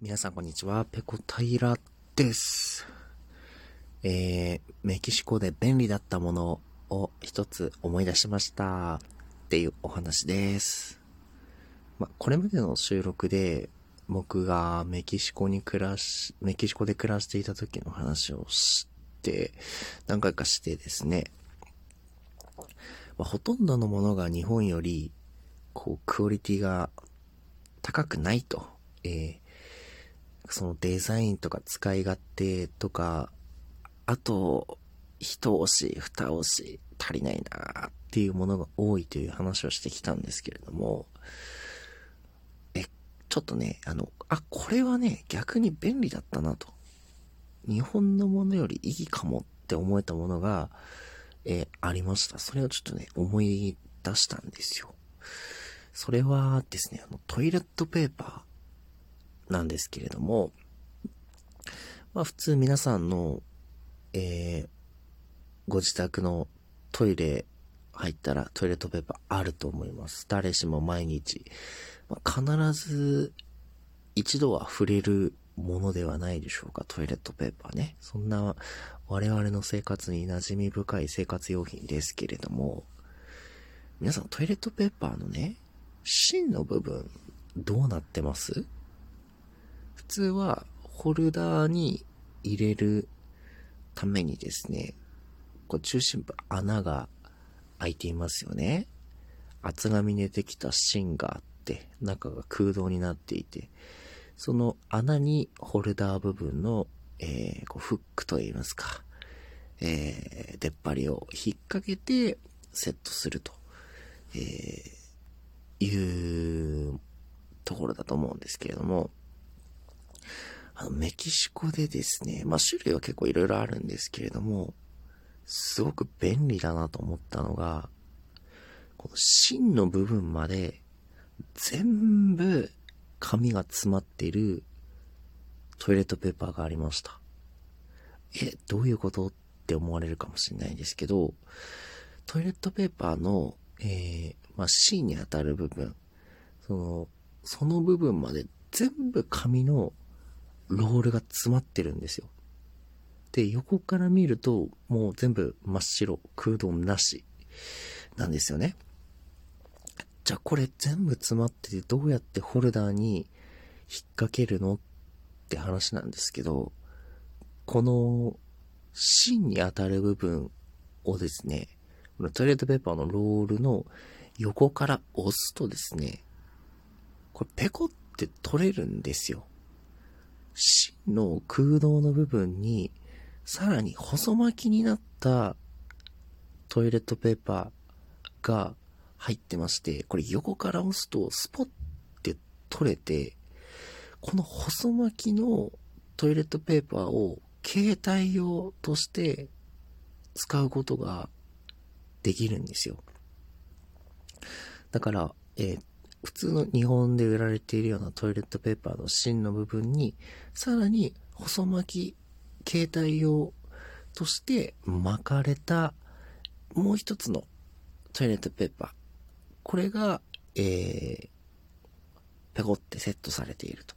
皆さんこんにちは、ペコ平です。えー、メキシコで便利だったものを一つ思い出しましたっていうお話です。ま、これまでの収録で僕がメキシコに暮らし、メキシコで暮らしていた時の話をして、何回かしてですね、まあ、ほとんどのものが日本より、こう、クオリティが高くないと、えーそのデザインとか使い勝手とか、あと、一押し、二押し、足りないなっていうものが多いという話をしてきたんですけれども、え、ちょっとね、あの、あ、これはね、逆に便利だったなと。日本のものよりいいかもって思えたものが、えありました。それをちょっとね、思い出したんですよ。それはですね、あの、トイレットペーパー。なんですけれども、まあ普通皆さんの、えー、ご自宅のトイレ入ったらトイレットペーパーあると思います。誰しも毎日。まあ、必ず一度は触れるものではないでしょうか、トイレットペーパーね。そんな我々の生活に馴染み深い生活用品ですけれども、皆さんトイレットペーパーのね、芯の部分どうなってます？通はホルダーに入れるためにですね、こう中心部穴が開いていますよね。厚紙でできた芯があって、中が空洞になっていて、その穴にホルダー部分の、えー、こうフックといいますか、えー、出っ張りを引っ掛けてセットすると、えー、いうところだと思うんですけれども、あの、メキシコでですね、まあ種類は結構いろいろあるんですけれども、すごく便利だなと思ったのが、この芯の部分まで全部紙が詰まっているトイレットペーパーがありました。え、どういうことって思われるかもしれないですけど、トイレットペーパーの、えー、まあ、芯に当たる部分、その、その部分まで全部紙のロールが詰まってるんですよ。で、横から見ると、もう全部真っ白、空洞なし、なんですよね。じゃあこれ全部詰まっててどうやってホルダーに引っ掛けるのって話なんですけど、この芯に当たる部分をですね、このトイレットペーパーのロールの横から押すとですね、これペコって取れるんですよ。芯の空洞の部分に、さらに細巻きになったトイレットペーパーが入ってまして、これ横から押すとスポッて取れて、この細巻きのトイレットペーパーを携帯用として使うことができるんですよ。だから、えー、普通の日本で売られているようなトイレットペーパーの芯の部分に、さらに細巻き携帯用として巻かれたもう一つのトイレットペーパー。これが、えー、ペコってセットされていると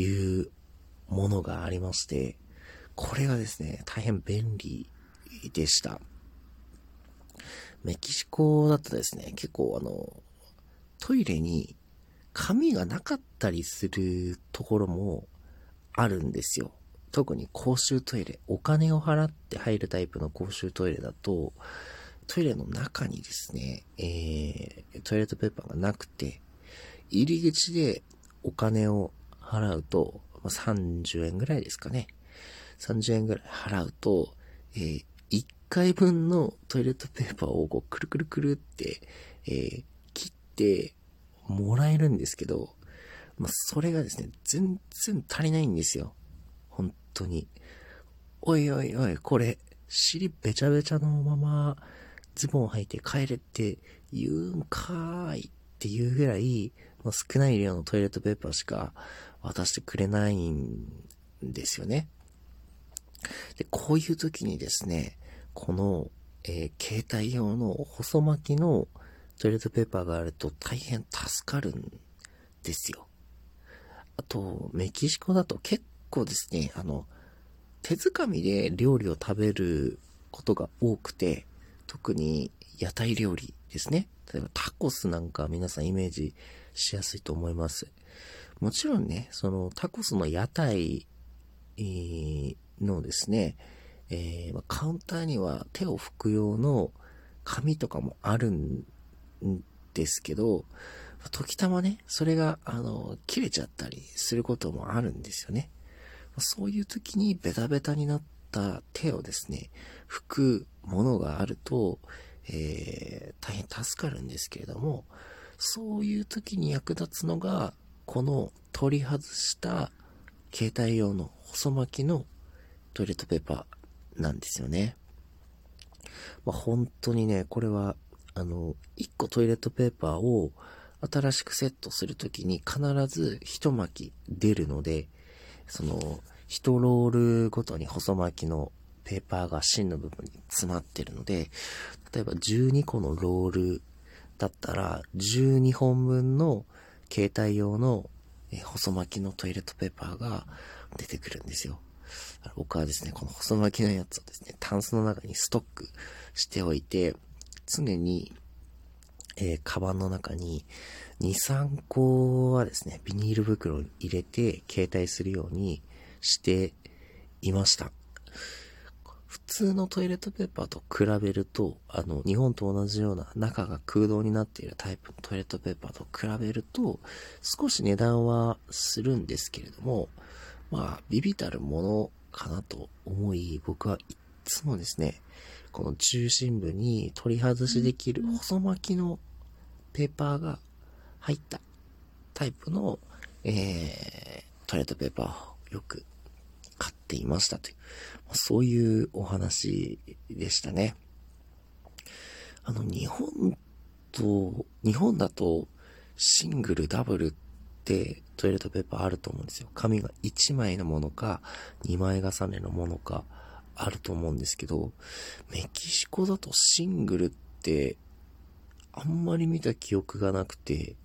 いうものがありまして、これがですね、大変便利でした。メキシコだとですね、結構あの、トイレに紙がなかったりするところもあるんですよ。特に公衆トイレ。お金を払って入るタイプの公衆トイレだと、トイレの中にですね、えー、トイレットペーパーがなくて、入り口でお金を払うと、まあ、30円ぐらいですかね。30円ぐらい払うと、えー、1回分のトイレットペーパーをこうくるくるくるって、えー、てもらえるんですけど、まあ、それがですね、全然足りないんですよ。本当に。おいおいおい、これ、尻べちゃべちゃのまま、ズボン履いて帰れって言うんかーいっていうぐらい、まあ、少ない量のトイレットペーパーしか渡してくれないんですよね。で、こういう時にですね、この、えー、携帯用の細巻きのトイレットペーパーがあると大変助かるんですよ。あと、メキシコだと結構ですね、あの、手づかみで料理を食べることが多くて、特に屋台料理ですね。例えばタコスなんか皆さんイメージしやすいと思います。もちろんね、そのタコスの屋台のですね、えー、カウンターには手を拭く用の紙とかもあるんんですけど、時たまね、それが、あの、切れちゃったりすることもあるんですよね。そういう時にベタベタになった手をですね、拭くものがあると、えー、大変助かるんですけれども、そういう時に役立つのが、この取り外した携帯用の細巻きのトイレットペーパーなんですよね。まあ、本当にね、これは、あの、1個トイレットペーパーを新しくセットするときに必ず一巻き出るので、その、1ロールごとに細巻きのペーパーが芯の部分に詰まってるので、例えば12個のロールだったら、12本分の携帯用の、細巻きのトイレットペーパーが出てくるんですよ。僕はですね、この細巻きのやつをですね、タンスの中にストックしておいて、常に、えー、カバンの中に2、3個はですね、ビニール袋に入れて携帯するようにしていました。普通のトイレットペーパーと比べると、あの、日本と同じような中が空洞になっているタイプのトイレットペーパーと比べると、少し値段はするんですけれども、まあ、ビビたるものかなと思い、僕はいつもですね、この中心部に取り外しできる細巻きのペーパーが入ったタイプの、えー、トイレットペーパーをよく買っていましたという、そういうお話でしたね。あの、日本と、日本だとシングル、ダブルってトイレットペーパーあると思うんですよ。紙が1枚のものか、2枚重ねのものか、あると思うんですけど、メキシコだとシングルってあんまり見た記憶がなくて、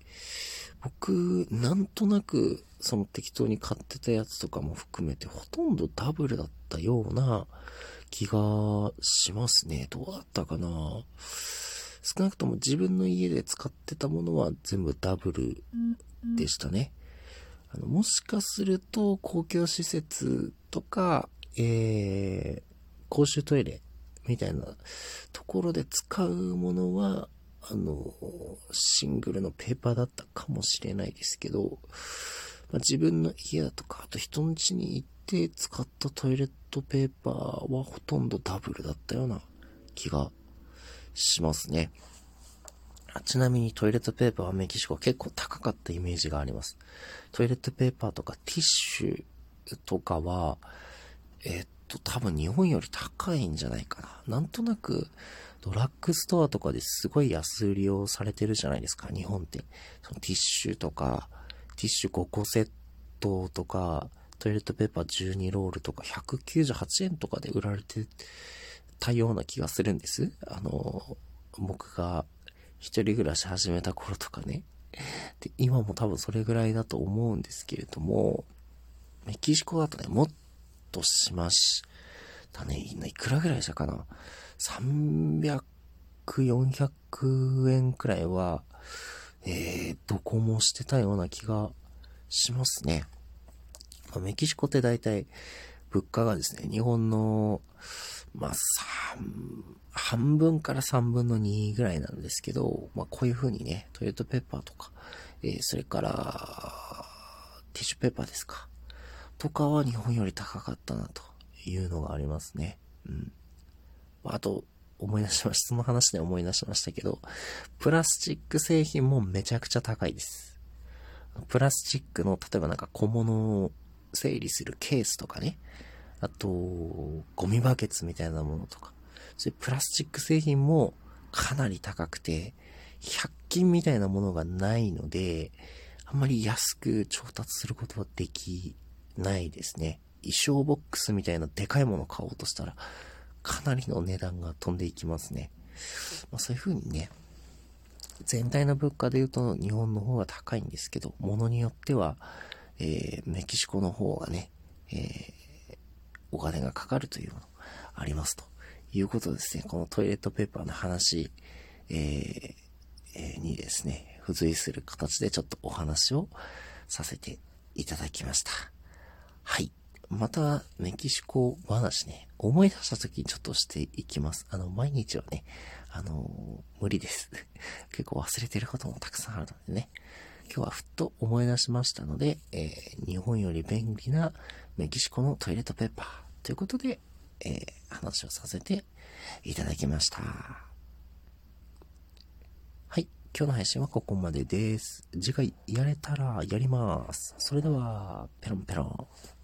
僕、なんとなく、その適当に買ってたやつとかも含めて、ほとんどダブルだったような気がしますね。どうだったかな少なくとも自分の家で使ってたものは全部ダブルでしたね。あのもしかすると公共施設とか、えー、公衆トイレみたいなところで使うものは、あの、シングルのペーパーだったかもしれないですけど、まあ、自分の家だとか、あと人ん家に行って使ったトイレットペーパーはほとんどダブルだったような気がしますね。ちなみにトイレットペーパーはメキシコは結構高かったイメージがあります。トイレットペーパーとかティッシュとかは、えっと、多分日本より高いんじゃないかな。なんとなく、ドラッグストアとかですごい安売りをされてるじゃないですか、日本って。そのティッシュとか、ティッシュ5個セットとか、トイレットペーパー12ロールとか198円とかで売られてたような気がするんです。あの、僕が一人暮らし始めた頃とかね。で、今も多分それぐらいだと思うんですけれども、メキシコだとね、もっとしましたね。いくらぐらいしたかな ?300、400円くらいは、えー、どこもしてたような気がしますね。まメキシコって大体、物価がですね、日本の、まあ、半分から3分の2ぐらいなんですけど、まあ、こういう風にね、トイレットペーパーとか、えー、それから、ティッシュペーパーですか。とかは日本より高かったなというのがありますね。うん。あと、思い出しました。その話で思い出しましたけど、プラスチック製品もめちゃくちゃ高いです。プラスチックの、例えばなんか小物を整理するケースとかね、あと、ゴミバケツみたいなものとか、そういうプラスチック製品もかなり高くて、100均みたいなものがないので、あんまり安く調達することはできないですね。衣装ボックスみたいなでかいものを買おうとしたら、かなりの値段が飛んでいきますね。まあ、そういう風にね、全体の物価で言うと日本の方が高いんですけど、物によっては、えー、メキシコの方がね、えー、お金がかかるというのありますということですね。このトイレットペーパーの話、えー、えー、にですね、付随する形でちょっとお話をさせていただきました。はい。また、メキシコ話ね、思い出した時にちょっとしていきます。あの、毎日はね、あのー、無理です。結構忘れてることもたくさんあるのでね。今日はふっと思い出しましたので、えー、日本より便利なメキシコのトイレットペーパーということで、えー、話をさせていただきました。はい。今日の配信はここまでです。次回やれたらやります。それでは、ペロンペロン。